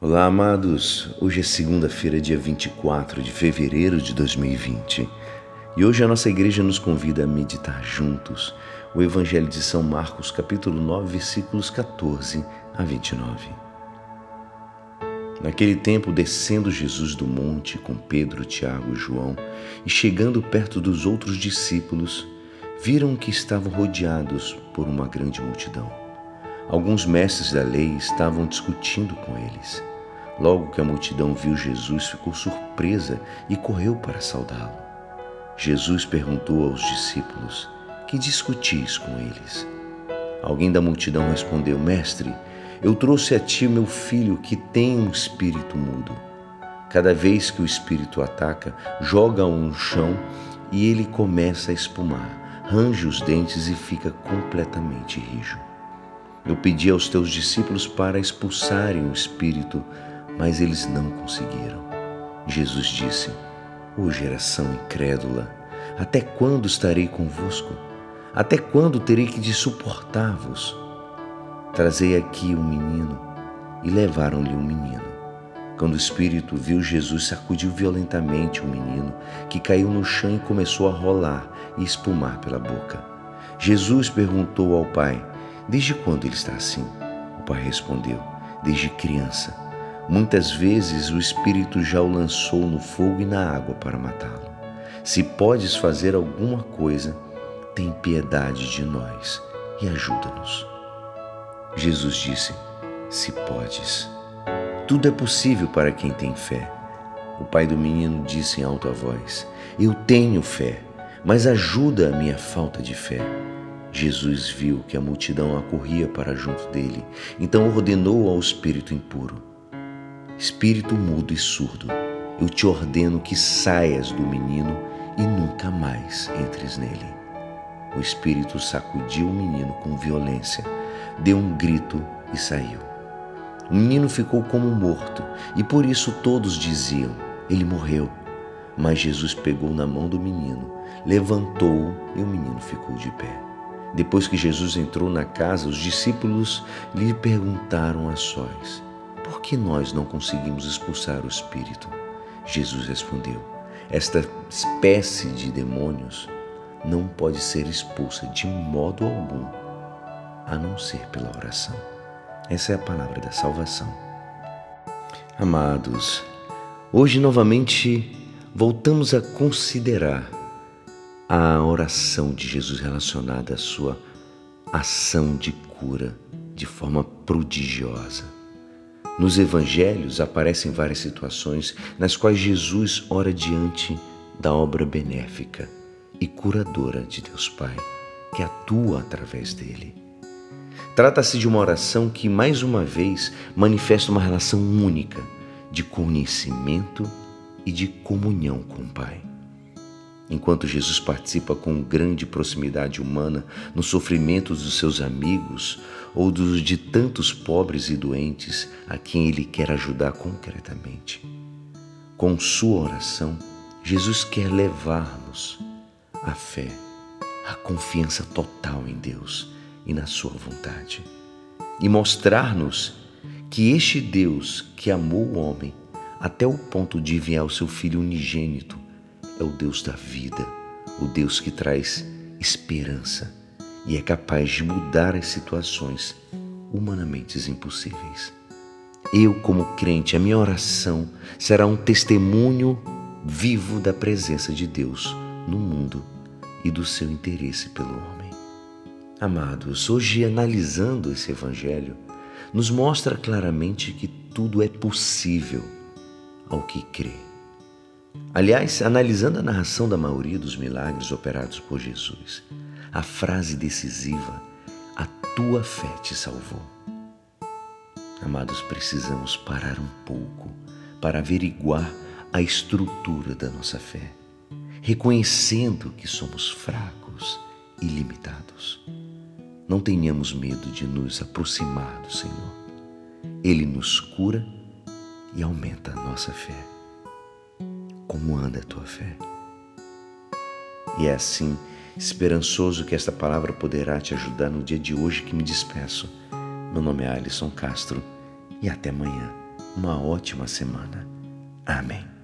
Olá, amados. Hoje é segunda-feira, dia 24 de fevereiro de 2020. E hoje a nossa igreja nos convida a meditar juntos o Evangelho de São Marcos, capítulo 9, versículos 14 a 29. Naquele tempo, descendo Jesus do monte com Pedro, Tiago e João, e chegando perto dos outros discípulos, viram que estavam rodeados por uma grande multidão. Alguns mestres da lei estavam discutindo com eles. Logo que a multidão viu Jesus, ficou surpresa e correu para saudá-lo. Jesus perguntou aos discípulos: Que discutis com eles? Alguém da multidão respondeu: Mestre, eu trouxe a ti meu filho que tem um espírito mudo. Cada vez que o espírito ataca, joga-o no chão e ele começa a espumar, range os dentes e fica completamente rijo. Eu pedi aos teus discípulos para expulsarem o espírito, mas eles não conseguiram. Jesus disse: Ô oh, geração incrédula, até quando estarei convosco? Até quando terei que suportar-vos? Trazei aqui um menino. E levaram-lhe um menino. Quando o espírito viu Jesus, sacudiu violentamente o menino, que caiu no chão e começou a rolar e espumar pela boca. Jesus perguntou ao pai: Desde quando ele está assim? O pai respondeu: Desde criança. Muitas vezes o Espírito já o lançou no fogo e na água para matá-lo. Se podes fazer alguma coisa, tem piedade de nós e ajuda-nos. Jesus disse: Se podes. Tudo é possível para quem tem fé. O pai do menino disse em alta voz: Eu tenho fé, mas ajuda a minha falta de fé. Jesus viu que a multidão acorria para junto dele, então ordenou ao espírito impuro: Espírito mudo e surdo, eu te ordeno que saias do menino e nunca mais entres nele. O espírito sacudiu o menino com violência, deu um grito e saiu. O menino ficou como morto e por isso todos diziam: Ele morreu. Mas Jesus pegou na mão do menino, levantou-o e o menino ficou de pé. Depois que Jesus entrou na casa, os discípulos lhe perguntaram a sós: por que nós não conseguimos expulsar o espírito? Jesus respondeu: Esta espécie de demônios não pode ser expulsa de modo algum, a não ser pela oração. Essa é a palavra da salvação. Amados, hoje novamente voltamos a considerar a oração de Jesus relacionada à sua ação de cura de forma prodigiosa. Nos evangelhos aparecem várias situações nas quais Jesus ora diante da obra benéfica e curadora de Deus Pai, que atua através dele. Trata-se de uma oração que, mais uma vez, manifesta uma relação única de conhecimento e de comunhão com o Pai. Enquanto Jesus participa com grande proximidade humana no sofrimento dos seus amigos ou dos de tantos pobres e doentes a quem ele quer ajudar concretamente. Com sua oração, Jesus quer levar-nos à fé, à confiança total em Deus e na sua vontade, e mostrar-nos que este Deus que amou o homem até o ponto de enviar o seu Filho unigênito é o Deus da vida, o Deus que traz esperança e é capaz de mudar as situações humanamente impossíveis. Eu, como crente, a minha oração será um testemunho vivo da presença de Deus no mundo e do seu interesse pelo homem. Amados, hoje analisando esse Evangelho, nos mostra claramente que tudo é possível ao que crê. Aliás, analisando a narração da maioria dos milagres operados por Jesus, a frase decisiva, a tua fé te salvou. Amados, precisamos parar um pouco para averiguar a estrutura da nossa fé, reconhecendo que somos fracos e limitados. Não tenhamos medo de nos aproximar do Senhor. Ele nos cura e aumenta a nossa fé. Como anda a tua fé? E é assim, esperançoso que esta palavra poderá te ajudar no dia de hoje que me despeço. Meu nome é Alisson Castro e até amanhã uma ótima semana. Amém.